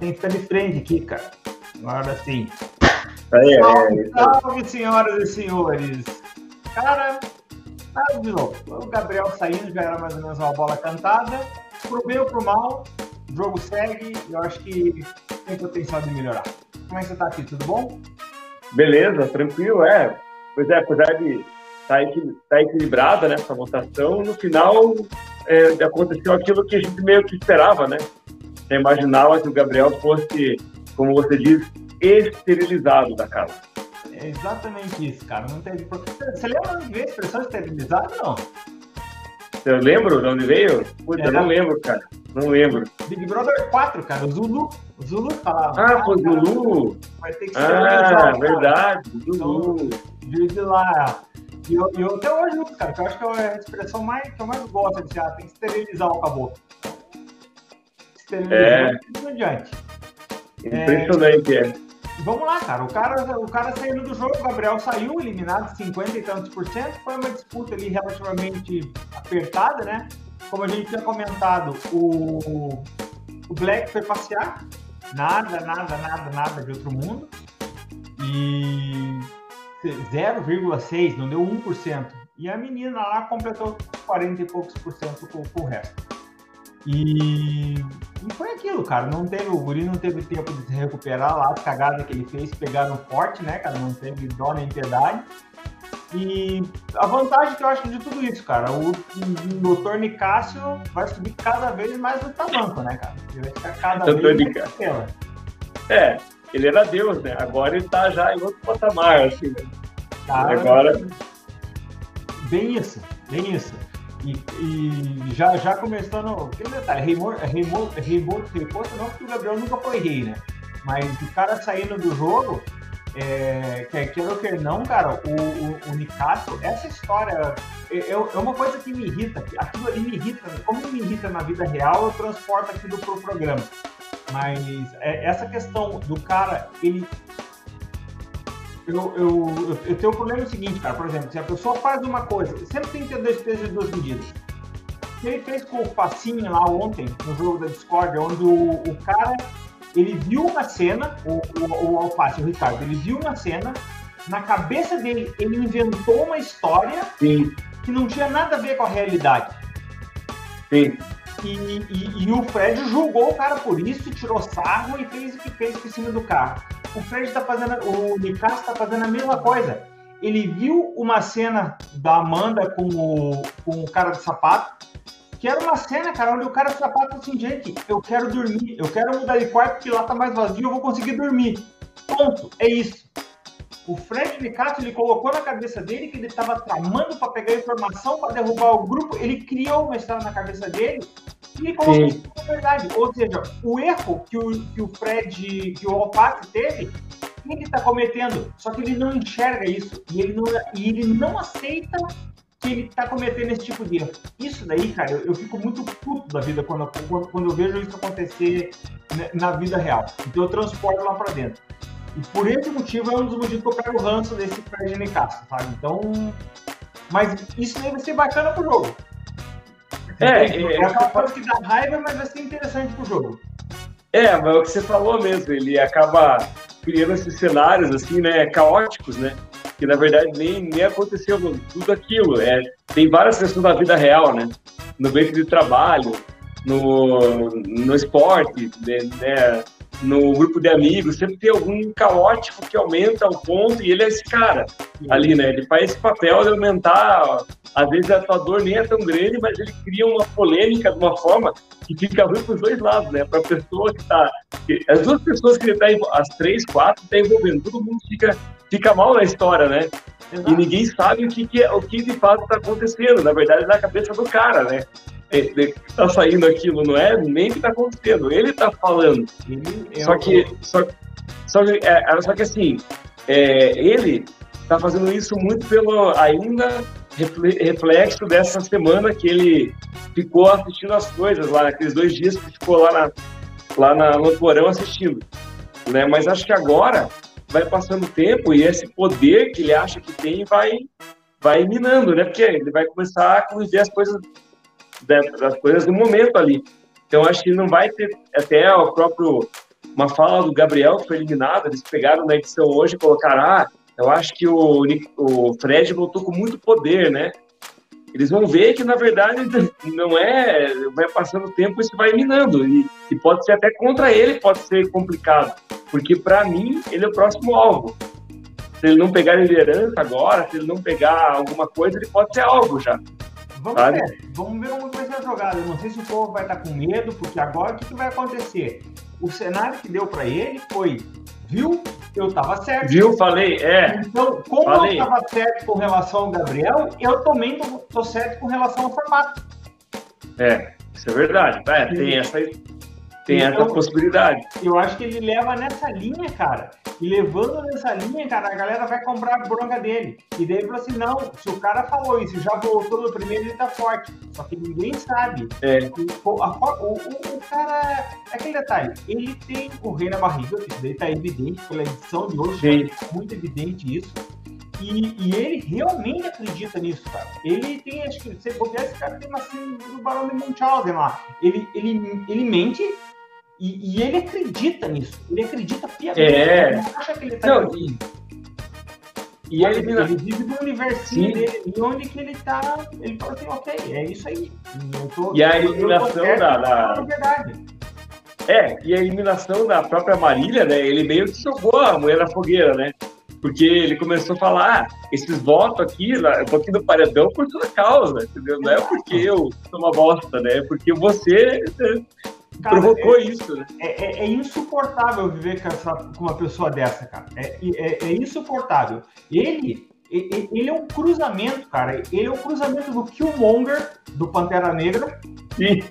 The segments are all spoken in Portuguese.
tem que ficar de frente aqui, cara. Agora sim. Aí, Salve, é, salve, senhoras e senhores. Cara, nada de novo. O Gabriel saindo já era mais ou menos uma bola cantada. Pro bem ou pro mal, o jogo segue. Eu acho que tem potencial de melhorar. Como é que você tá aqui? Tudo bom? beleza, tranquilo, é. Pois é, apesar de estar equil- tá equilibrada né, essa votação, no final é, aconteceu aquilo que a gente meio que esperava, né? Você imaginava que o Gabriel fosse, como você diz, esterilizado da casa. É exatamente isso, cara. Não teve Você lembra de ver a expressão esterilizado? Não. Eu lembro de onde veio? Putz, eu É. não lembro, cara. Não lembro. Big Brother 4, cara. O Zulu. O Zulu falava. Ah, foi o Zulu. Vai ter que Ah, esterilizar, cara. verdade, Zulu. de de lá. E eu, eu até hoje uso, cara, que eu acho que é a expressão mais, que eu mais gosto de dizer, ah, tem que esterilizar o caboclo. É. adiante. Impressionante, é. Vamos lá, cara. O cara, o cara saindo do jogo, o Gabriel saiu, eliminado 50 e tantos por cento. Foi uma disputa ali relativamente apertada, né? Como a gente tinha comentado, o, o Black foi passear. Nada, nada, nada, nada de outro mundo. E 0,6, não deu 1%. E a menina lá completou 40 e poucos por cento com, com o resto. E, e foi aquilo, cara. Não teve, o Guri não teve tempo de se recuperar lá, as cagadas que ele fez, pegaram forte, né, cara? Não teve dó nem piedade. E a vantagem que eu acho de tudo isso, cara, o, o Dr. Nicásio vai subir cada vez mais no tamanco, né, cara? Ele vai ficar cada vez mais. É, ele era Deus, né? Agora ele tá já em outro patamar, assim, né? Cara, Agora- Bem isso, bem isso. E, e já, já começando. Aquele detalhe, rei morto, rei morto, rei morto, rei posto, não, porque o Gabriel nunca foi rei, né? Mas o cara saindo do jogo, é, quer ou quer não, cara, o, o, o Nicasso, essa história é, é é uma coisa que me irrita. Aquilo ali me irrita. Como me irrita na vida real, eu transporto aquilo pro programa. Mas é, essa questão do cara, ele eu, eu, eu, tenho um problema seguinte, cara. Por exemplo, se a pessoa faz uma coisa, sempre tem que ter dois pesos e duas medidas. Ele fez com o Facinho lá ontem, no jogo da Discord, onde o, o cara, ele viu uma cena, o, o, o Alface, o Ricardo, ele viu uma cena, na cabeça dele, ele inventou uma história Sim, que não tinha nada a ver com a realidade. sim. E, e- e o Fred julgou o cara por isso, tirou sarro e fez o que fez por cima do carro. O Fred tá fazendo, o Nicasso tá fazendo a mesma coisa. Ele viu uma cena da Amanda com o, com o cara de sapato, que era uma cena, cara, onde o cara de sapato assim, gente, eu quero dormir, eu quero mudar de quarto porque lá tá mais vazio, eu vou conseguir dormir. Ponto, é isso. O Fred Nicasso, ele colocou na cabeça dele que ele estava tramando para pegar informação para derrubar o grupo, ele criou uma história na cabeça dele e colocou isso como verdade. Ou seja, o erro que o, que o Fred, que o Alface teve, ele está cometendo, só que ele não enxerga isso e ele não, e ele não aceita que ele está cometendo esse tipo de erro. Isso daí, cara, eu, eu fico muito puto da vida quando, eu- quando, eu vejo isso acontecer né, na vida real. Então eu transporto lá para dentro. E por esse motivo é um dos motivos que eu pego o ranço desse Fred Nicasso, sabe? Então. Mas isso daí vai ser bacana pro jogo. É, é, é, aquela coisa que dá raiva, mas vai ser interessante pro jogo. É, mas é o que você falou mesmo, ele acaba criando esses cenários, assim, né, caóticos, né, que na verdade nem, nem aconteceu tudo aquilo, é, tem várias questões da vida real, né, no ambiente de trabalho, no, no esporte, né, né, no grupo de amigos, sempre tem algum caótico que aumenta o ponto e ele é esse cara ali, né, ele faz esse papel de aumentar, às vezes a tua dor nem é tão grande, mas ele cria uma polêmica de uma forma que fica ruim para os dois lados, né? Para a pessoa que está. As duas pessoas que ele está, as três, quatro, está envolvendo, todo mundo fica, fica mal na história, né? E ninguém sabe o que, que é, o que de fato está acontecendo. Na verdade, é na cabeça do cara, né? Está saindo aquilo, não é nem o que está acontecendo, ele está falando. Ele é Só que, só, só, que- é, só que assim, é, ele está fazendo isso muito pelo ainda reflexo dessa semana que ele ficou assistindo as coisas lá, naqueles dois dias que ficou lá, na, lá na, no porão assistindo. Né? Mas acho que agora vai passando o tempo e esse poder que ele acha que tem vai, vai minando, né? Porque ele vai começar a conviver as coisas, né, as coisas do momento ali. Então acho que não vai ter até o próprio uma fala do Gabriel que foi eliminado, eles pegaram na edição hoje e colocaram, ah, eu acho que o, o Fred voltou com muito poder, né? Eles vão ver que, na verdade, não é. Vai passando o tempo, isso vai minando. E, e pode ser até contra ele, pode ser complicado. Porque, para mim, ele é o próximo alvo. Se ele não pegar liderança agora, se ele não pegar alguma coisa, ele pode ser alvo já. Vamos sabe? ver, vamos ver como vai ser a jogada. Eu não sei se o povo vai estar com medo, porque agora o que, que vai acontecer? O cenário que deu para ele foi, viu? Eu estava certo. Viu? Falei, é. Então, como Falei. eu estava certo com relação ao Gabriel, eu também estou certo com relação ao formato. É, isso é verdade. É, tem essa, tem então, essa possibilidade. Eu acho que ele leva nessa linha, cara. E levando nessa linha, cara, a galera vai comprar a bronca dele. E daí falou assim: não, se o cara falou isso, já voltou no primeiro, ele tá forte. Só que ninguém sabe. É. O, a, o, o, o, cara. É aquele detalhe, ele tem o rei na barriga, isso daí tá evidente pela edição de hoje, tá muito evidente isso. E, e, ele realmente acredita nisso, cara. Ele tem, acho que, se puder, esse cara tem assim do Barão de Munchausen lá. Ele, ele, ele mente e, e, ele acredita nisso. Ele acredita piamente. É. Ele acha que ele tá não, e, e ele, ele vive no universinho dele, e onde que ele tá. Ele fala assim, ok, é isso aí. Tô, e a eliminação da. da... Verdade. É, e a eliminação da própria Marília, né? Ele meio que jogou a mulher na fogueira, né? Porque ele começou a falar, ah, esses votos aqui, eu tô aqui no paredão por sua causa, entendeu? Não é porque eu sou uma bosta, né? É porque você Cara, provocou é, isso, né? É, é, é, insuportável viver com, essa, com uma pessoa dessa, cara. É, é, é insuportável. Ele, ele é um cruzamento, cara. Ele é um cruzamento do Killmonger, do Pantera Negra, Sim.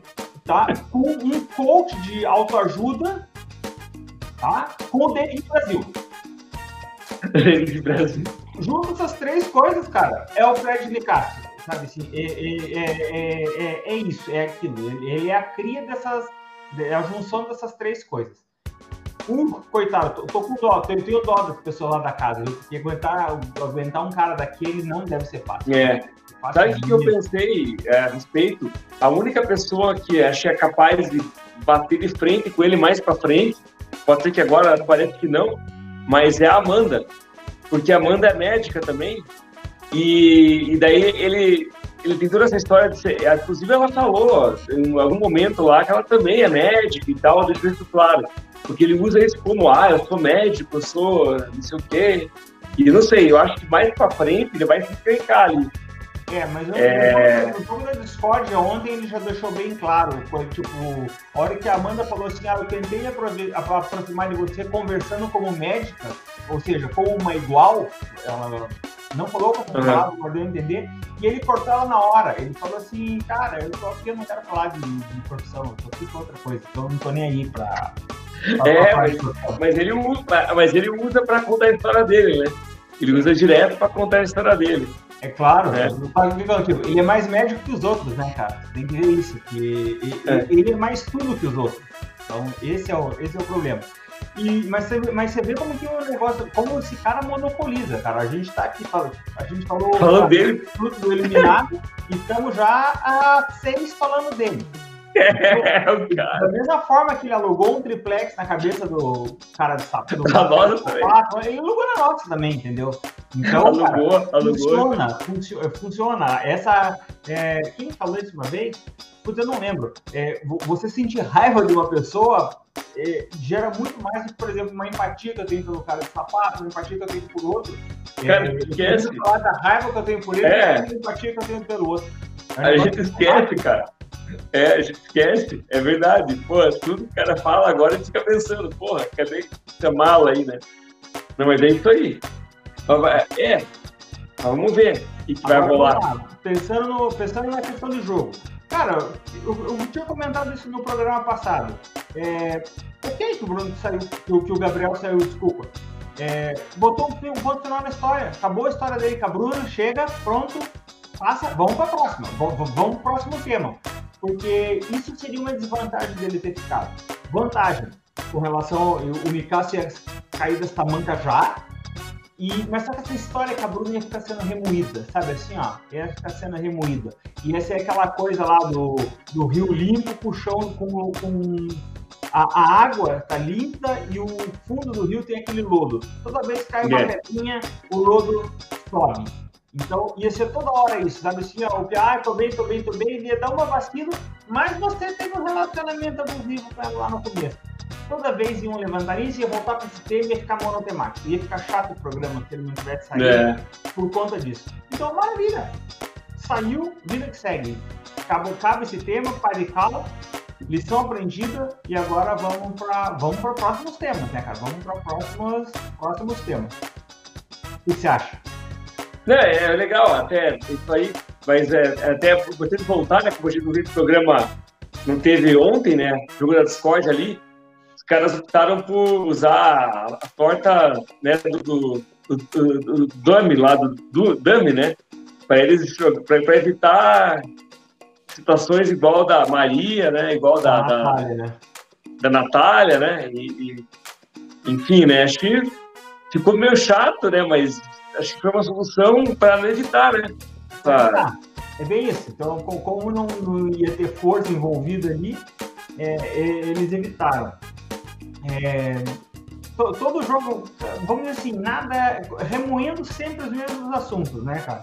tá? com um coach de autoajuda, tá? com o David Brasil. David Brasil. Junto essas três coisas, cara, é o Fred Nicásio. Sabe assim, é, é, é, é, isso, é aquilo. Ele é a cria dessas, é a junção dessas três coisas. Um, coitado, tô, tô com dó, eu tenho dó das pessoas lá da casa. E aguentar, aguentar um cara daquele não deve ser fácil. É. Sabe o que eu pensei é, a respeito? A única pessoa que achei capaz de bater de frente com ele mais para frente, pode ser que agora parece que não, mas é a Amanda. Porque a Amanda é médica também. E, e daí ele, ele tem toda essa história de ser. Inclusive, ela falou em algum momento lá que ela também é médica e tal, deixa isso claro. Porque ele usa isso como, ah, eu sou médico, eu sou não sei o quê. E não sei, eu acho que mais pra frente ele vai se explicar ali. É, mas eu, é... no jogo da Discord ontem ele já deixou bem claro. Foi, tipo, a hora que a Amanda falou assim, ah, eu tentei aproximar de você conversando como médica, ou seja, como uma igual, ela não falou com a palavra, uhum. mas deu a entender, e ele cortou ela na hora. Ele falou assim, cara, eu tô aqui, eu não quero falar de, de profissão, eu tô aqui com outra coisa, então eu não tô nem aí pra. pra é, mas, mas, ele usa, mas ele usa pra contar a história dele, né? Ele usa direto pra contar a história dele. É claro, é. Ele é mais médico que os outros, né, cara? Tem que ver isso, que ele é, ele é mais tudo que os outros. Então, esse é o, esse é o problema. E, mas, você, mas você vê como que o negócio, como esse cara monopoliza, cara. A gente tá aqui falando, a gente falou falando dele. do eliminado e estamos já a seis falando dele. É, o cara. Da mesma forma que ele alugou um triplex na cabeça do cara do sapo. Do na nossa também. Ele alugou na nossa também, entendeu? Então, alugou, cara, alugou. funciona, funcio, funciona. Essa, é, quem falou isso uma vez? Putz, eu não lembro. É, você sentir raiva de uma pessoa é, gera muito mais do que, por exemplo, uma empatia que eu tenho pelo cara de sapato, uma empatia que eu tenho por outro. É, cara, é, esquece. falar da raiva que eu tenho por ele, é. a empatia que eu tenho pelo outro. A gente esquece, cara. É, a gente esquece, é verdade. Pô, tudo que o cara fala agora a gente fica pensando, porra, cadê essa mala aí, né? Não, mas é isso aí. É, vamos ver o que, que vai rolar. Pensando, no, pensando na questão do jogo. Cara, eu, eu tinha comentado isso no programa passado. É, ok que o Bruno saiu, que, o, Gabriel saiu, desculpa. É, botou um, ponto final na história. Acabou a história dele com a Bruna, chega, pronto, passa, vamos para a próxima. Vamos, vamos para o próximo tema. Porque isso seria uma desvantagem dele ter ficado. Vantagem, com relação ao o Mikasa cair dessa manca já, e, mas só que essa história que a Bruna ia ficar sendo remoída, sabe assim, ó, ia ficar sendo remoída. E essa é aquela coisa lá do, do Rio Limpo puxando com, com, a, a, água tá limpa e o fundo do rio tem aquele lodo. Toda vez que cai uma yeah. pedrinha, o lodo sobe. Então, ia ser toda hora isso, sabe assim, ó, ah, tô bem, tô bem, tô bem, ia dar uma vacina, mas você teve um relacionamento abusivo com ela lá no começo. Toda vez iam levantar isso, ia voltar para esse tema e ia ficar monotemático. Ia ficar chato o programa se ele não tivesse saído é. por conta disso. Então, maravilha! Saiu, vida que segue. Acabou, acaba esse tema, pai de cala, lição aprendida e agora vamos para vamos para próximos temas, né, cara? Vamos para próximos próximos temas. O que você acha? É, é legal, até isso aí, mas é, é até vocês voltar, né? Viu o programa, não teve ontem, né? Jogo da Discord ali, caras optaram por usar a porta né, do, do, do, do dummy lá, do, do dummy, né? Para eles, para evitar situações igual da Maria, né? Igual da, da Natália, né? Da Natália, né? E, e, enfim, né? Acho que ficou meio chato, né? Mas acho que foi uma solução para evitar, né? Pra... É bem isso. Então, como não, não ia ter força envolvida ali, é, é, eles evitaram. É, to, todo jogo, vamos dizer assim, nada remoendo sempre os mesmos assuntos, né, cara?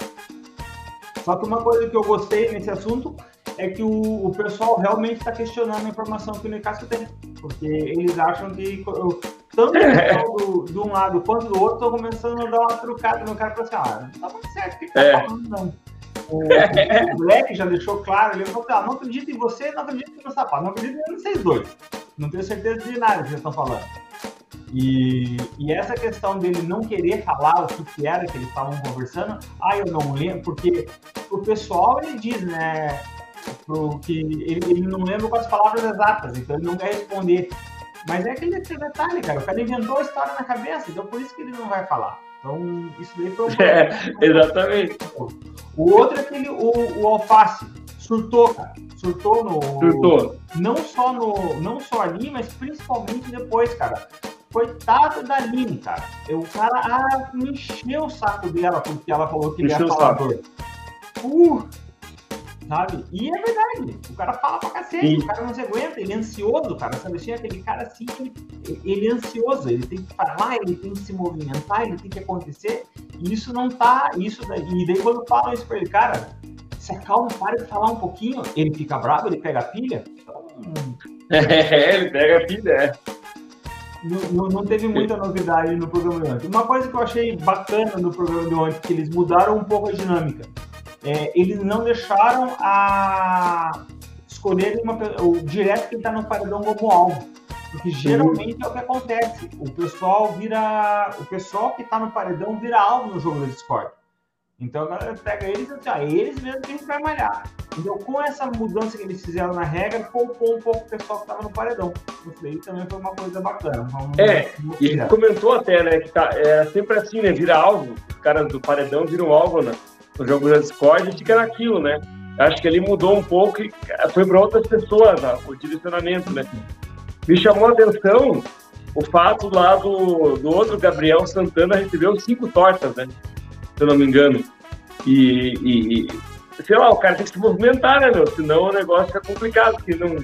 Só que uma coisa que eu gostei nesse assunto é que o, o pessoal realmente está questionando a informação que o Newcastle tem. Porque eles acham que tanto do, de um lado quanto do outro estão começando a dar uma trucada no cara para assim, ah, não tá certo, o que, tá é. falando, não? O, o Black já deixou claro, ele falou assim, ah, não acredito em você, não acredito no sapato, não acredito em vocês dois. Não tenho certeza de nada que vocês estão falando. E, e, essa questão dele não querer falar o que, que era que eles estavam conversando, ah, eu não lembro, porque o pessoal ele diz, né, pro, que ele, ele não lembra com as palavras exatas, então ele não quer responder. Mas é aquele detalhe, cara. O cara inventou a história na cabeça, então por isso que ele não vai falar. Então, isso daí foi É, exatamente. O outro é aquele, o, o alface. Surtou, cara. Surtou no. Surtou. Não só, no, não só ali, mas principalmente depois, cara. Coitado da Aline, cara. O cara ah, encheu o saco dela porque ela falou que ele ia falador. Uh, sabe? E é verdade, o cara fala pra cacete, Sim. o cara não se aguenta, ele é ansioso, cara, sabe assim, aquele cara assim, ele, ele é ansioso, ele tem que falar, ele tem que se movimentar, ele tem que acontecer, e isso não tá, isso e daí quando falam isso pra ele, cara, se acalma, para de falar um pouquinho, ele fica bravo, ele pega a pilha, então... É, ele pega a pilha, é. Não, não, não, teve muita novidade no programa de ontem. Uma coisa que eu achei bacana no programa de ontem, que eles mudaram um pouco a dinâmica é, eles não deixaram a escolher uma, o direto que está no paredão como alvo. Porque geralmente é o que acontece. O pessoal vira. O pessoal que está no paredão vira alvo no jogo da Discord. Então a galera pega eles e assim, ah, eles mesmo têm que malhar. Então, com essa mudança que eles fizeram na regra, poupou um pouco o pessoal que estava no paredão. Isso daí também foi uma coisa bacana. é, e ele comentou até, né, que tá, é sempre assim, né? Vira alvo. Os caras do paredão viram alvo, né? no jogo da Discord, fica naquilo, né? Acho que ele mudou um pouco e foi para outras pessoas né? o direcionamento, né? Me chamou a atenção o fato lá do, do outro Gabriel Santana recebeu cinco tortas, né? Se eu não me engano. E, e, sei lá, o cara tem que se movimentar, né, meu? Senão o negócio fica complicado, porque não,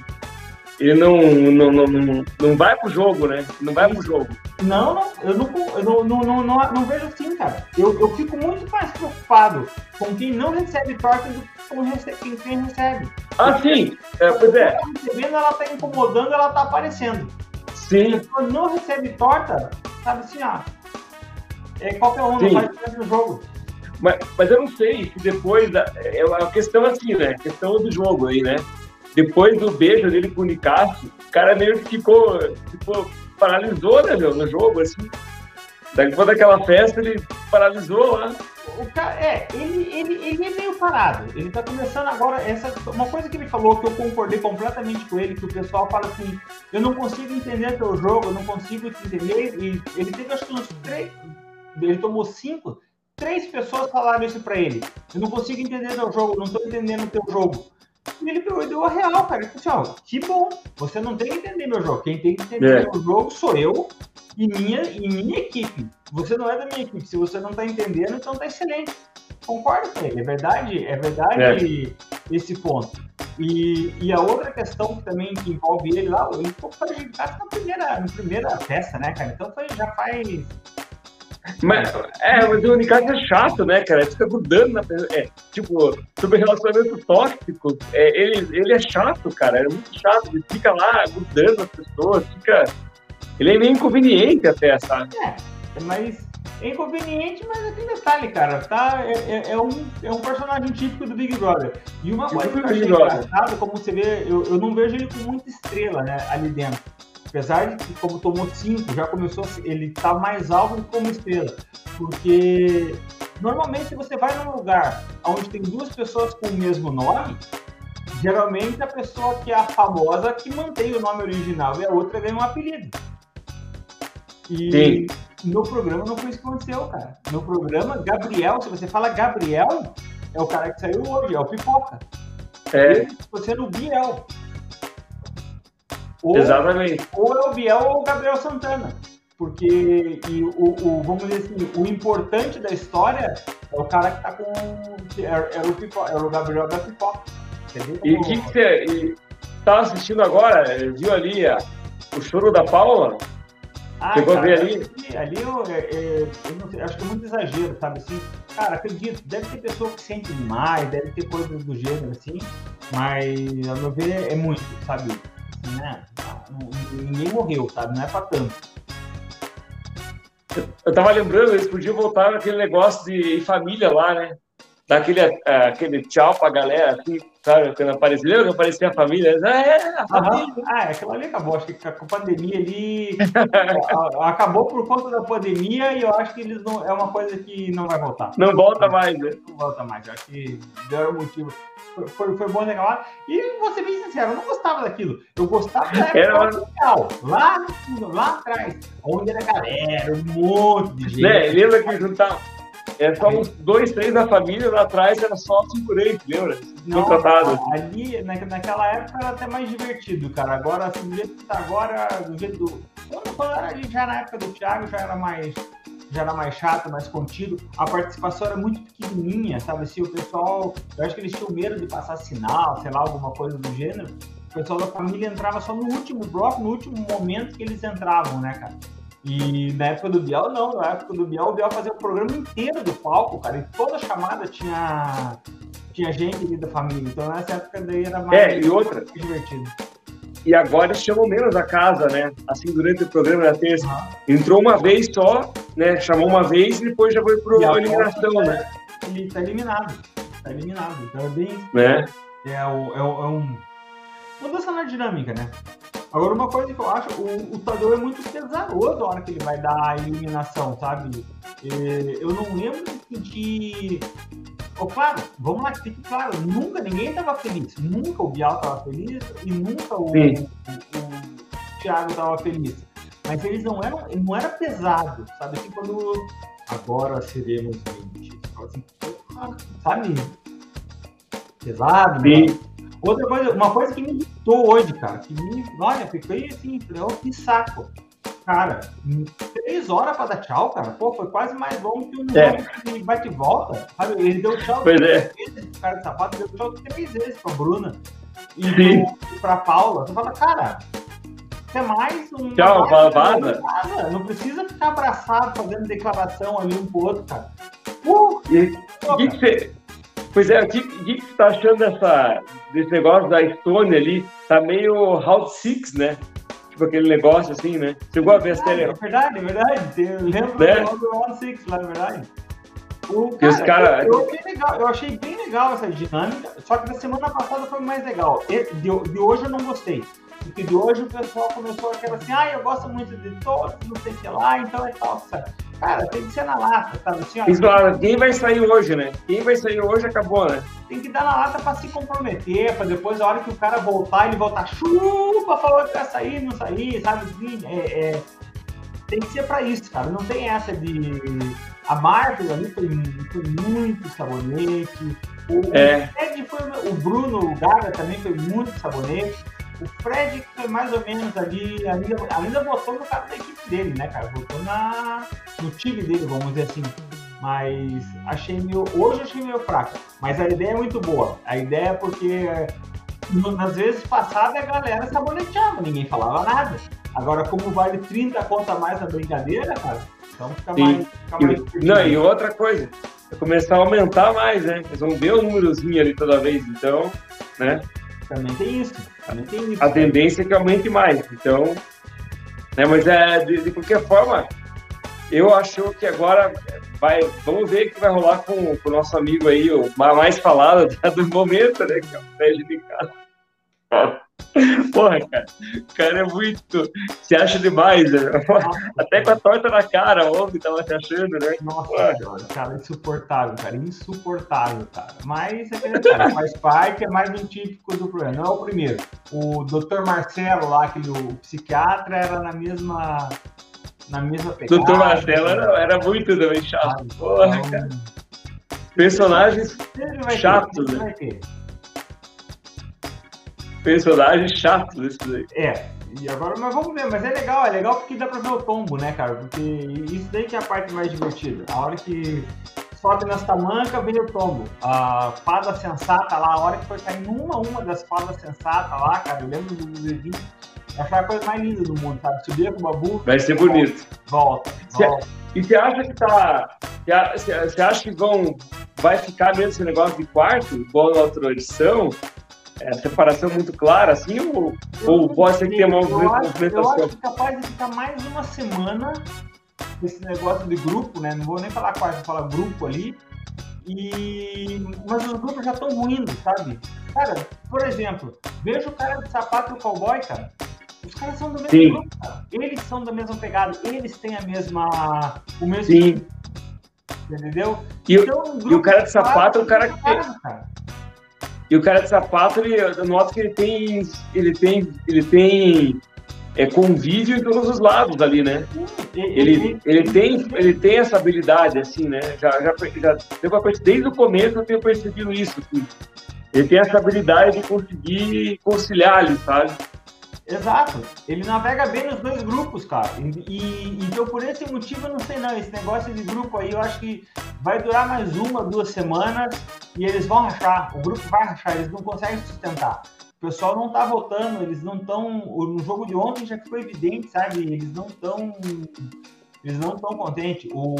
ele não, não, não, não, não vai pro jogo, né? Não vai pro jogo. Não, não, eu não, eu não, não, não, não, não vejo assim, cara. Eu, eu fico muito mais preocupado com quem não recebe torta do que com quem, quem recebe. Ah, Porque sim. É, pois é. Ela tá recebendo, ela tá incomodando, ela tá aparecendo. Sim. Se não recebe torta, sabe assim, ah, é qualquer um, sim. não faz no jogo. Mas, mas eu não sei se depois. É, é uma questão assim, né? questão do jogo aí, né? depois do beijo dele com o Nicasso, o cara meio que ficou, ficou paralisou, né, meu, no jogo, assim. Depois daquela festa, ele paralisou lá. O cara, é, ele, ele, ele é meio parado. Ele tá começando agora. Essa, uma coisa que ele falou que eu concordei completamente com ele, que o pessoal fala assim: eu não consigo entender teu jogo, eu não consigo te entender. E ele teve acho que uns três. Ele tomou cinco. Três pessoas falaram isso pra ele. Eu não consigo entender teu jogo, não tô entendendo teu jogo. E ele deu a real, cara. Ele falou assim, ó, que bom, você não tem que entender meu jogo. Quem tem que entender é. meu jogo sou eu e minha, e minha equipe. Você não é da minha equipe. Se você não tá entendendo, então tá excelente. Concordo com ele. É verdade, é verdade é. esse ponto. E, e a outra questão que também que envolve ele lá, ele ficou prejudicado na primeira, na primeira festa, né, cara? Então foi, já faz. Mas, é, mas o Unicast é chato, né, cara? Ele fica grudando na pessoa. É, tipo, sobre relacionamento tóxico, é, ele, ele é chato, cara. É muito chato. Ele fica lá grudando as pessoas, fica. Ele é meio inconveniente até, sabe? É, mas é inconveniente, mas aquele detalhe, cara, tá? É, é, é, um, é um personagem típico do Big Brother. E uma coisa que eu achei engraçada, como você vê, eu, eu não vejo ele com muita estrela, né, ali dentro. Apesar de que, como tomou cinco, já começou, ele tá mais alto do que como estrela. Porque normalmente você vai num lugar onde tem duas pessoas com o mesmo nome, geralmente a pessoa que é a famosa que mantém o nome original e a outra ganha um apelido. E Sim. no programa não foi isso que aconteceu, cara. No programa, Gabriel, se você fala Gabriel, é o cara que saiu hoje, é o Pipoca. É. você no Biel. Ou, Exatamente. Ou é o Biel ou o Gabriel Santana. Porque o, o, vamos dizer assim, o importante da história é o cara que tá com. Era, era o, pipoca, era o Gabriel da Pipoca. Entendeu? E o que, que você. Tá assistindo agora? Viu ali a, o choro da Paula? Ah, Chegou cara, a ver ali? Ali, eu, é, é, eu sei, acho que é muito exagero, sabe? Assim, cara, acredito, deve ter pessoa que sente mais, deve ter coisas do gênero, assim, mas, ao meu ver, é, é muito, sabe? Né? Ninguém morreu, sabe? Não é pra tanto. Eu tava lembrando, eles podiam voltar naquele negócio de família lá, né? Dar aquele, uh, aquele tchau pra galera, assim, sabe? Quando aparecia, lembra que aparecia a família? Ah, é, a família. Ah, é, aquilo ali acabou. Acho que com a pandemia ali. acabou por conta da pandemia e eu acho que eles não. É uma coisa que não vai voltar. Não volta mais, né? Não volta mais. Eu acho que deram motivo. Foi, foi, bom legal. E vou ser bem sincero, eu não gostava daquilo. Eu gostava da era... social, lá, lá atrás, onde era galera, um monte de gente. Né? Lembra que juntava é só uns dois, três da família, lá atrás era só figurante, lembra? Não. Ali, na, naquela época era até mais divertido, cara. Agora, assim, do jeito que tá agora, do jeito do. Quando, quando era ali, já na época do Thiago, já era mais. Já era mais chato, mais contido. A participação era muito pequenininha, sabe? Assim, o pessoal. Eu acho que eles tinham medo de passar sinal, sei lá, alguma coisa do gênero. O pessoal da família entrava só no último bloco, no último momento que eles entravam, né, cara? E na época do Biel, não. Na época do Biel, o Biel fazia o programa inteiro do palco, cara. E toda chamada tinha, tinha gente ali da família. Então nessa época daí era mais, é, e outra, divertido. E agora eles chamam menos a casa, né? Assim, durante o programa da terça. Entrou uma vez só, né? Chamou uma vez e depois já foi para eliminação, né? Ele tá eliminado. Tá eliminado. Então é bem. Né? É, o, é, o, é um. Mudança na dinâmica, né? Agora, uma coisa que eu acho, o, o Tadeu é muito pesaroso na hora que ele vai dar a eliminação, sabe? Eu não lembro de sentir. Oh, claro, vamos lá, que fique claro, nunca ninguém estava feliz. Nunca o Bial estava feliz e nunca o, o, o, Thiago estava feliz. Mas eles não eram, não era pesado, sabe? Assim, quando agora seremos 20. Assim, sabe? Pesado. Sim. Né? Outra coisa, uma coisa que me irritou hoje, cara, que me, olha, fiquei assim, falei, oh, que saco. Cara, três horas pra dar tchau, cara. Pô, foi quase mais longo que um é. que bate e volta. Sabe? Ele deu tchau pois três é. vezes, o cara de sapato deu tchau três vezes pra Bruna. E Sim. pra Paula. Você fala, cara, é mais um. Tchau, vaza. Não precisa ficar abraçado fazendo declaração ali um pro outro, cara. Uh, e, que, que você Pois é, o que, que, você tá achando dessa, desse negócio da Estônia ali? Tá meio Round Six, né? Tipo aquele negócio assim, né? Chegou a ver tele? É verdade, é verdade. Eu lembro é. do Round Six lá, é verdade. O, cara, cara... Eu, eu, legal, eu, achei bem legal essa dinâmica, só que da semana passada foi mais legal. De, de hoje eu não gostei. Porque de hoje o pessoal começou aquela assim, ah, eu gosto muito de todos, não sei o que lá, então é sabe? Cara, tem que ser na lata, sabe? Assim, ó, claro, quem vai sair hoje, né? Quem vai sair hoje acabou, né? Tem que dar na lata pra se comprometer, pra depois, a hora que o cara voltar, ele voltar chupa, falou que vai sair, não sair, sabe? Assim, é, é... Tem que ser pra isso, cara. Não tem essa de. A Marvel ali foi, foi muito sabonete. O, é. o, foi, o Bruno Gaga também foi muito sabonete. O Fred foi mais ou menos ali, ainda, ainda votou no cara da equipe dele, né, cara? Votou na, no time dele, vamos dizer assim. Mas achei meio. Hoje achei meio fraco. Mas a ideia é muito boa. A ideia é porque nas vezes passadas a galera saboneteava, ninguém falava nada. Agora, como vale 30 conta mais na brincadeira, cara, então fica mais. Fica mais não, e outra coisa, começar a aumentar mais, né? Eles vão ver o númerozinho ali toda vez, então, né? Também tem isso. Também tem isso. A tendência é que aumente mais. Então, né? Mas é de, de qualquer forma, eu acho que agora vai, vamos ver o que vai rolar com, com o nosso amigo aí, o mais falado do momento, né? Que é o Fred de casa. Porra, cara, o cara é muito. Se acha demais, né? Até com a torta na cara, homem tava se achando, né? Nossa, Porra. cara, insuportável, cara, insuportável, cara. Mas é aquele cara, faz parte, é mais um típico do problema. Não é o primeiro. O doutor Marcelo lá, aquele o psiquiatra, era na mesma. Na mesma pegada. Doutor Marcelo era, era muito também chato. Porra, então, cara. Personagens chatos, né? Personagens chatos esses aí. É, e agora, mas vamos ver, mas é legal, é legal porque dá pra ver o tombo, né, cara? Porque isso daí que é a parte mais divertida. A hora que sobe nas tamancas, vem o tombo. A fada sensata lá, a hora que foi cair uma uma das fadas sensatas lá, cara, eu lembro do V20, achava a coisa mais linda do mundo, sabe? Subia com o babu. Vai ser bonito. Volta, volta. E você acha que tá. Você acha que vão. Vai ficar mesmo esse negócio de quarto, igual na outra edição? É, separação muito clara, assim, ou, ou pode ser que tenha uma movimentação? Eu acho é capaz de ficar mais uma semana esse negócio de grupo, né? Não vou nem falar quarto, vou falar grupo ali. E... Mas os grupos já estão ruindo, sabe? Cara, por exemplo, veja o cara de sapato e o cowboy, cara. Os caras são do mesmo Sim. grupo, cara. Eles são da mesma pegada, eles têm a mesma. o mesmo. Sim. Entendeu? E, então, e o cara de sapato é o cara que. Cara. E o cara de sapato, ele, eu noto que ele tem, ele tem, ele tem é, convívio em todos os lados ali, né? Ele, ele, tem, ele tem essa habilidade, assim, né? Já, já, já desde o começo eu tenho percebido isso. Assim. Ele tem essa habilidade de conseguir conciliar ali, sabe? Exato. Ele navega bem nos dois grupos, cara. E, e, então, por esse motivo, eu não sei não. Esse negócio de grupo aí, eu acho que vai durar mais uma, duas semanas e eles vão rachar. O grupo vai rachar, eles não conseguem sustentar. O pessoal não tá votando, eles não estão. No jogo de ontem já ficou evidente, sabe? Eles não estão. Eles não estão contentes. O,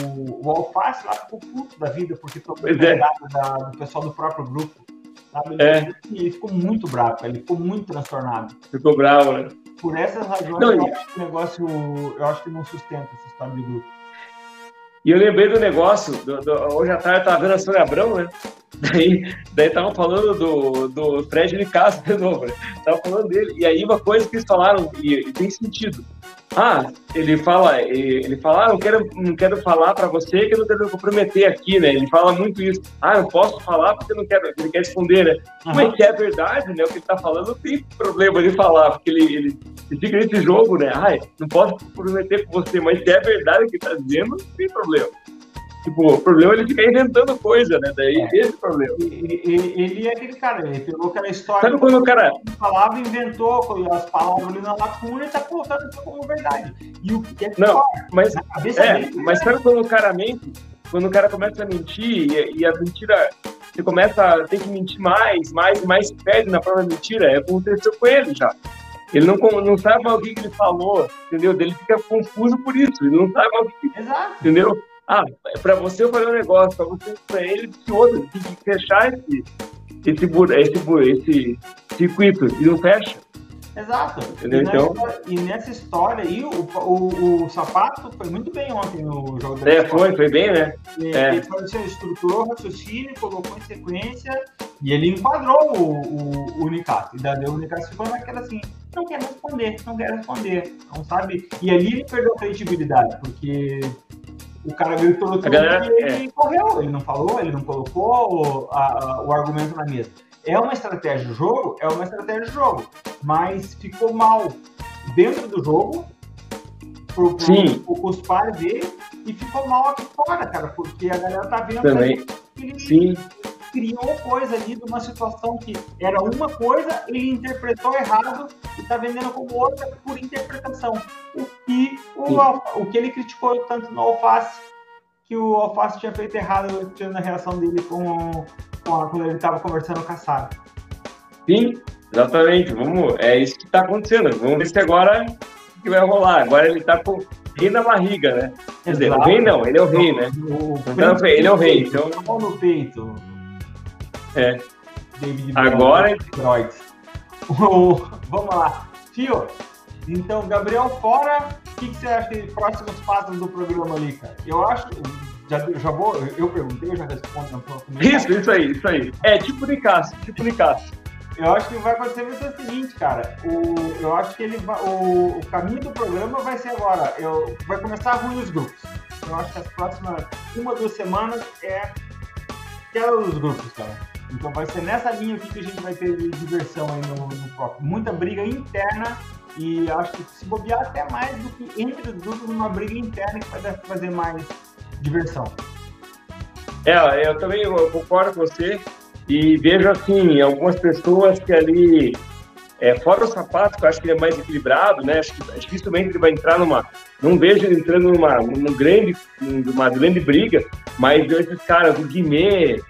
o Alface lá ficou puto da vida porque tomou é. da, do pessoal do próprio grupo. Sabe? Ele, é. ele ficou muito bravo, ele ficou muito transtornado. Ficou bravo, né? Por essas razões, não, eu acho que o negócio, eu acho que não sustenta essa história de grupo. E eu lembrei do negócio, do, do, hoje à tarde eu estava vendo a Sônia Abrão, né? Daí, daí estavam falando do, do Fred de Castro de novo, né? Tava falando dele. E aí uma coisa que eles falaram, e, e tem sentido. Ah, ele fala, ele fala, ah, não quero, não quero falar para você que eu não quero me comprometer aqui, né? Ele fala muito isso. Ah, eu posso falar porque eu não quero, ele quer esconder, né? Uhum. Mas que é verdade, né? O que ele tá falando não tem problema de falar, porque ele, ele fica nesse jogo, né? Ah, não posso me comprometer com você, mas se é verdade o que tá dizendo, não tem problema. Tipo, o problema é ele ficar inventando coisa, né? Daí é. esse é o problema. Ele, ele, é aquele cara, ele pegou aquela história. Sabe quando o cara. Falava, inventou as palavras ali na lacuna e tá colocando isso como verdade. E o que é Não, mas. É, dele, mas sabe quando o cara mente? Quando o cara começa a mentir e, e a mentira. Você começa a ter que mentir mais, mais, mais perde na própria mentira. É aconteceu com ele já. Ele não, não sabe mais o que, que ele falou, entendeu? Ele fica confuso por isso. Ele não sabe mais o que. Exato. Entendeu? Ah, para você eu falei um negócio, para você para ele disse outro, tem que fechar esse, esse, esse, esse circuito e não fecha. Exato. Entendeu? E, então... nessa, e nessa história aí, o, o, o, Sapato foi muito bem ontem no jogo da É, foi, foi bem, né? E, é. Ele assim, estruturou o raciocínio, colocou em sequência e ele enquadrou o, o, o Unicato. E daí o Unicato ficou naquela assim, não quer responder, não quer responder. Não sabe? E ali ele perdeu a credibilidade, porque o cara gritou no Twitter e ele é. correu. Ele não falou, ele não colocou a, a, o argumento na mesa. É uma estratégia do jogo? É uma estratégia do jogo. Mas ficou mal dentro do jogo, pro, pro, pro, os pares dele, e ficou mal aqui fora, cara, porque a galera tá vendo Também. que ele Sim. criou coisa ali de uma situação que era uma coisa, ele interpretou errado e tá vendendo como outra por interpretação. O que, o, o que ele criticou tanto no Alface, que o Alface tinha feito errado na reação dele com, quando ele estava conversando com a Sara. Sim, Exatamente, vamos, é isso que está acontecendo. Vamos ver se agora que vai rolar. Agora ele está com rei na barriga, né? Quer dizer, o rei não, ele é o rei, né? O, então, ele é o rei, então. no peito. É. David agora. Vamos lá. Tio, então, Gabriel fora, o que, que, você acha de próximos passos do programa ali, cara? Eu acho, já, já vou, eu perguntei, eu já respondo na próxima. Isso, isso aí, isso aí. É tipo de caça, tipo de caça. Eu acho que vai acontecer vai ser o seguinte, cara. O, eu acho que ele vai, o, o caminho do programa vai ser agora. Eu, vai começar ruim os grupos. Eu acho que as próximas uma, duas semanas é aquela dos grupos, cara. Então vai ser nessa linha aqui que a gente vai ter diversão aí no, no próprio. Muita briga interna e acho que se bobear até mais do que entre os grupos numa briga interna que vai fazer mais diversão. É, eu também concordo com você e vejo assim, algumas pessoas que ali, é, fora o sapato, que eu acho que ele é mais equilibrado, né? Acho que dificilmente ele vai entrar numa. Não vejo ele entrando numa, numa, grande, numa grande briga, mas esses caras, o Guimê,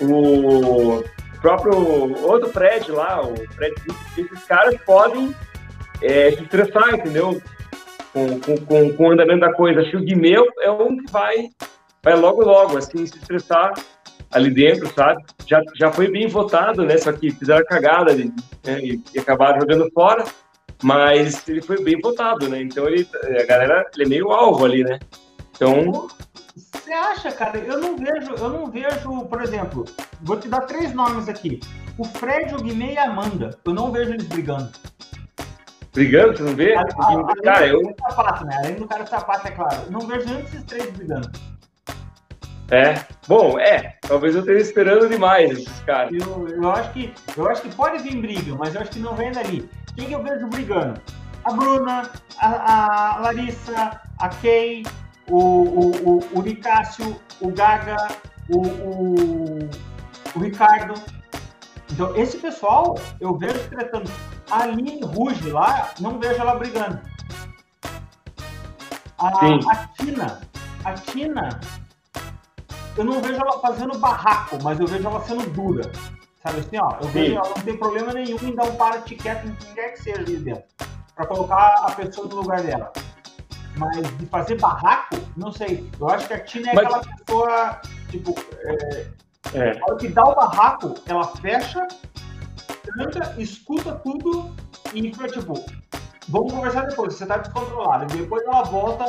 o próprio outro Fred lá, o Fred, esses caras podem é, se estressar, entendeu? Com, com, com, com, o andamento da coisa. Acho que o Guimê é um que vai, vai logo, logo, assim, se estressar ali dentro, sabe? Já, já foi bem votado, né? Só que fizeram cagada né? e, e acabaram jogando fora, mas ele foi bem votado, né? Então ele, a galera, ele é meio alvo ali, né? Então. Você acha, cara? Eu não vejo, eu não vejo, por exemplo, vou te dar três nomes aqui. O Fred, o Guimê e a Amanda. Eu não vejo eles brigando. Brigando, você não vê? A, a, cara, eu. Sapato, né? Além do cara do sapato, é claro. Não vejo nenhum desses três brigando. É, bom, é, talvez eu esteja esperando demais esses caras. Eu, eu, acho que, eu acho que pode vir briga, mas eu acho que não vem dali. Quem que eu vejo brigando? A Bruna, a, a Larissa, a Kay, o, o, o, o Nicásio, o Gaga, o, o, o Ricardo. Então, esse pessoal eu vejo tratando. A Aline Ruge lá, não vejo ela brigando. A, a Tina, a Tina eu não vejo ela fazendo barraco, mas eu vejo ela sendo dura. Sabe assim, ó, eu vejo ela não tem problema nenhum em dar um para-te quieto em quem quer que seja ali dentro. Pra colocar a pessoa no lugar dela. Mas de fazer barraco, não sei. Eu acho que a Tina é mas... aquela pessoa, tipo, é, é. a hora que dá o barraco, ela fecha, tranca, escuta tudo e fica tipo, vamos conversar depois, você tá descontrolado. E depois ela volta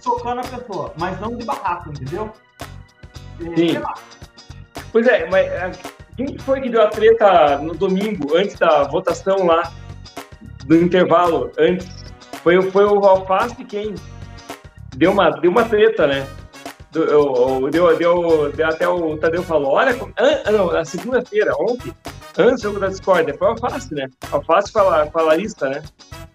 socando a pessoa, mas não de barraco, entendeu? Sim. Pois é, mas é, quem foi que deu a treta no domingo, antes da votação lá, do intervalo, antes? Foi, foi o Alface quem deu uma, deu uma treta, né? Deu, deu, deu, até o Tadeu falou, olha, an, não, na segunda-feira, ontem, antes jogo da discórdia, foi o Alface, né? Alface fala, falarista, né?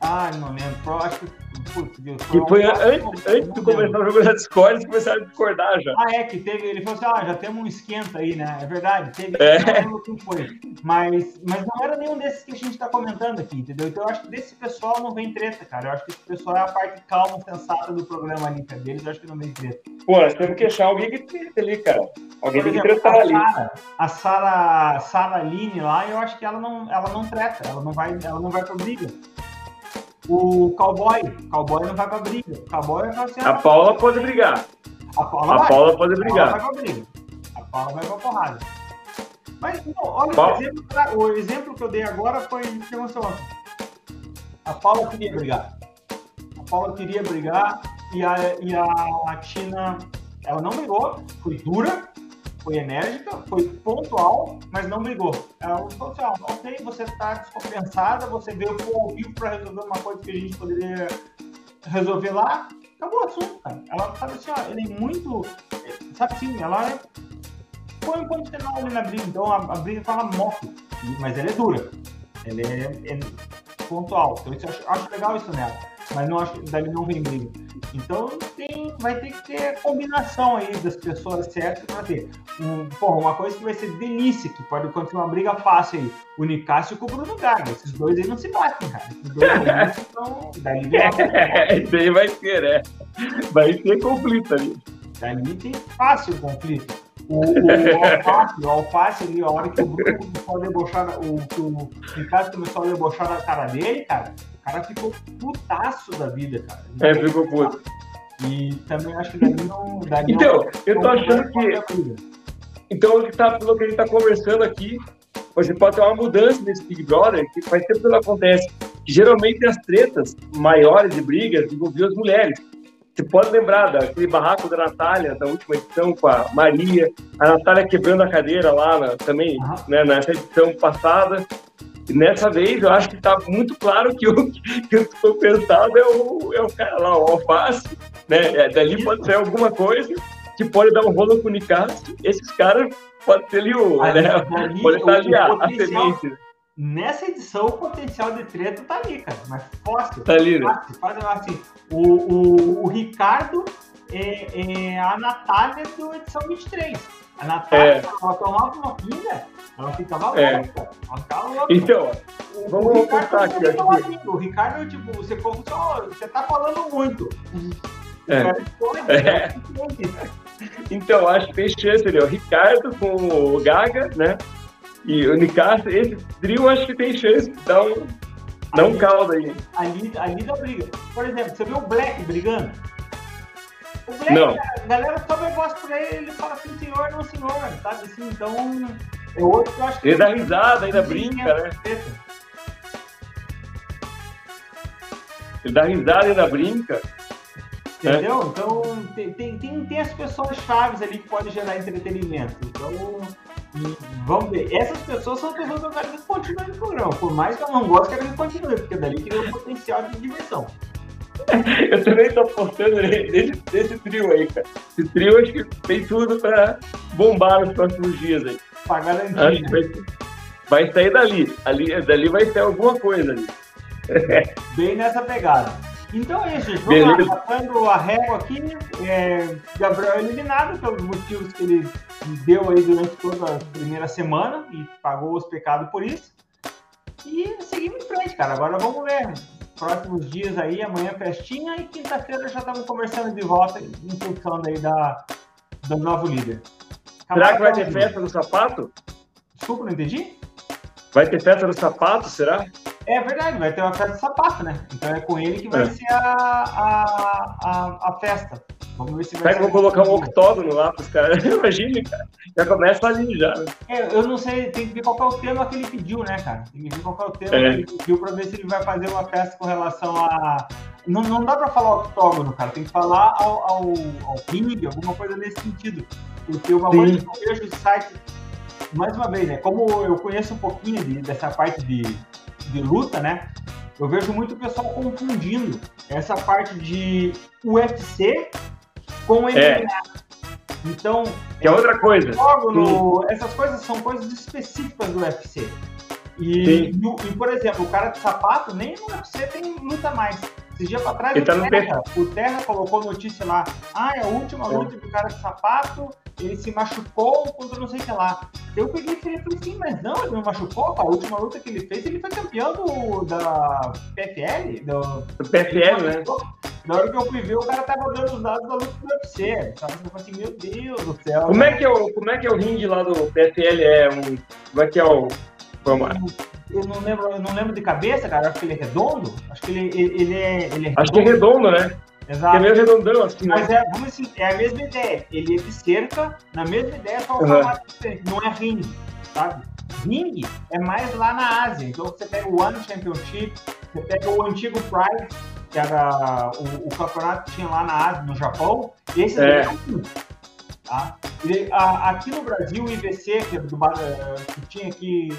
Ah, não lembro, acho que que foi antes, antes de começar o jogo da Discord, eles começaram a discordar já. Ah, é, que teve. Ele falou assim: ah, já temos um esquenta aí, né? É verdade, teve. É. Não foi. Mas, mas não era nenhum desses que a gente tá comentando aqui, entendeu? Então eu acho que desse pessoal não vem treta, cara. Eu acho que esse pessoal é a parte calma, sensata do programa ali, cara. Deles eu acho que não vem treta. Pô, nós temos que achar alguém que treta ali, cara. Alguém Por tem que tretar ali. a Sara, Sara Line lá, eu acho que ela não, ela não treta, ela não vai, ela não vai pra briga. O cowboy, cowboy não vai pra briga. O cowboy vai assim, A Paula pode brigar. A Paula, a Paula pode brigar. A Paula vai pra briga. A Paula vai pra porrada. Mas, não, olha, o exemplo, o exemplo, que eu dei agora foi o que ontem. A Paula queria brigar. A Paula queria brigar e a, e a Tina, ela não brigou, foi dura, foi enérgica, foi pontual, mas não brigou. Ela falou assim: ó, ok, você está descompensada, você veio ao vivo para resolver uma coisa que a gente poderia resolver lá, acabou o assunto, cara. Ela sabe assim: ó, ele é muito. Sabe assim, ela é. Põe um ponto final ali na briga, então a, a briga fala moto, mas ela é dura. Ela é, é pontual. Então isso, acho, acho legal isso nela, mas não acho dali não vem briga. Então tem, vai ter que ter combinação aí das pessoas certas para ter. Um, porra, uma coisa que vai ser delícia, que pode acontecer uma briga fácil aí. O Nicásio com o Bruno Gaga. Esses dois aí não se batem, cara. Esses dois aí estão. Daí é, isso aí vai ser, né? Vai ter conflito ali. Dali tem fácil conflito. O, o, alface, o alface ali, a hora que o Bruno começou a debochar, o, o Ricardo começou a debochar na cara dele, cara, o cara ficou putaço da vida, cara. É, ficou puto. E também acho que dali não. Dali então, não, eu tô achando que. Então, tá, pelo que a gente tá conversando aqui, você pode ter uma mudança nesse Big Brother, que faz tempo que não acontece. Geralmente as tretas maiores de brigas envolviam as mulheres. Você pode lembrar daquele barraco da Natália, da última edição com a Maria, a Natália quebrando a cadeira lá na, também, uhum. né, nessa edição passada. E nessa vez eu acho que está muito claro que o que eu estou pensando é o, é o cara lá, o alface, né? É, dali pode ser alguma coisa que pode dar um rolo com o Nicasso. Esses caras podem ser ali o. Ali, né, ali, pode estar ali a, a semente nessa edição o potencial de treta tá ali, cara. Mas fácil. Tá ali, né? Fácil, assim. O, o, o Ricardo é, é, a Natália do edição 23. A Natália, é. ela tomava uma pinga, ela ficava é. louca. Ela ficava louca. Então, o, vamos o Ricardo contar aqui. O Ricardo, tipo, você, você tá falando muito. É. é. Então, acho que tem chance ali. O Ricardo com o Gaga, né? E o Nicasso, esse trio acho que tem chance de dar um, dar um caldo aí. Ali, ali da briga. Por exemplo, você viu o Black brigando? O Black, não. a galera só gosta por ele, ele fala assim, senhor, não senhor, sabe? Assim, então, é outro que eu acho que... Ele dá risada, ainda brinca, né? Ele dá risada, ainda brinca. Entendeu? É. Então, tem, tem, tem, tem as pessoas chaves ali que podem gerar entretenimento. Então, vamos ver. Essas pessoas são pessoas que eu quero que continuem no programa. Por mais que eu não goste, eu quero que continue, porque dali tem um potencial de diversão. Eu também tô apostando nesse, nesse trio aí, cara. Esse trio acho que tem tudo pra bombar nos próximos dias aí. Pra garantir. Né? Vai, vai, sair dali. Ali, dali vai ter alguma coisa ali. Bem nessa pegada. Então é isso, gente. Vamos Beleza. lá, passando a régua aqui. É, Gabriel eliminado pelos motivos que ele deu aí durante toda a primeira semana e pagou os pecados por isso. E seguimos em frente, cara. Agora vamos ver. Próximos dias aí, amanhã festinha e quinta-feira já estamos conversando de volta em função aí da, do novo líder. Será que vai ter festa no sapato? Desculpa, não entendi? Vai ter festa no sapato, será? É verdade, vai ter uma festa de sapato, né? Então é com ele que vai é. ser a, a, a, a, festa. Vamos ver se vai Pega, vou colocar um octógono lá pros caras. Imagina, cara. Já começa ali já. É, eu não sei, tem que ver qual é o tema que ele pediu, né, cara? Tem que ver qual é o tema é. que ele pediu pra ver se ele vai fazer uma festa com relação a. Não, não dá pra falar octógono, cara. Tem que falar ao, ao, ao ring, alguma coisa nesse sentido. Porque uma Sim. coisa que eu vejo o site, mais uma vez, né? Como eu conheço um pouquinho de, dessa parte de de luta, né? Eu vejo muito pessoal confundindo essa parte de UFC com MMA. É. Então. Que é outra coisa. No, essas coisas são coisas específicas do UFC. E, e, e, por exemplo, o cara de sapato, nem no UFC tem luta mais. Esses dias pra trás, o, tá Terra, o Terra colocou notícia lá. Ah, é a última luta do cara de sapato, ele se machucou contra não sei o que lá. Eu peguei e falei assim, mas não, ele não machucou, A última luta que ele fez, ele foi campeão do, da PFL. Do, do PFL, né? Na hora que eu fui ver, o cara tava dando os dados da luta do UFC. Falei assim, meu Deus do céu. Como é que é o, como é, que é o ringue lá do PFL? É um, como é que é o... Vamos lá eu não lembro, eu não lembro de cabeça, cara. Acho que ele é redondo. Acho que ele, ele, ele é, ele é Acho que é redondo, né? Exato. é meio redondão, assim. Mas né? é, assim, é a mesma ideia. Ele é de cerca, na mesma ideia, só o uhum. formato diferente. Não é ringue, sabe? Ringue é mais lá na Ásia. Então você pega o One Championship, você pega o antigo Pride, que era o, o campeonato que tinha lá na Ásia, no Japão. Esse é, é Tá? E, a, aqui no Brasil, o IVC, que, é do, eh, que tinha aqui,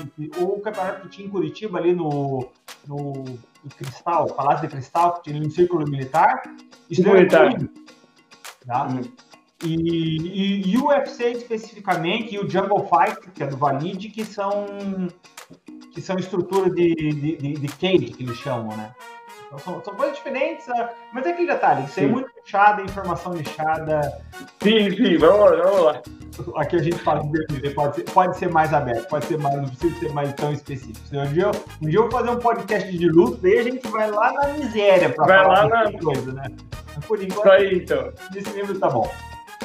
ou o campeonato que tinha em Curitiba, ali no, no, no Cristal, Palácio de Cristal, que tinha no Círculo Militar, isso militar. Tá? E, e, e, o UFC especificamente, e o Jungle Fight, que é do Valide, que são, que são estruturas de, de, de, de cage, que eles chamam, né? Então, são, são, coisas diferentes, ah, mas é aquele detalhe, isso é muito lixada, informação lixada. Sim, sim, vamos lá, vamos lá. Aqui a gente fala de pode ser, pode ser mais aberto, pode ser mais, não precisa ser mais tão específico. Um dia, eu, um dia eu vou fazer um podcast de luta, daí a gente vai lá na miséria pra vai falar lá na coisa, né? Mas por enquanto, aí, então. nesse livro tá bom.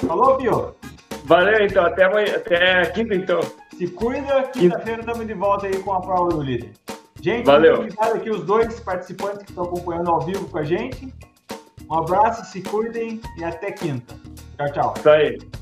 Falou, Pio? Valeu, então. Até, amanhã, até quinta, então. Se cuida. Quinta-feira estamos de volta aí com a prova do líder. Gente, Valeu. obrigado aqui os dois participantes que estão acompanhando ao vivo com a gente. Um abraço, se cuidem e até quinta. Tchau, tchau. Isso aí.